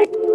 Bye.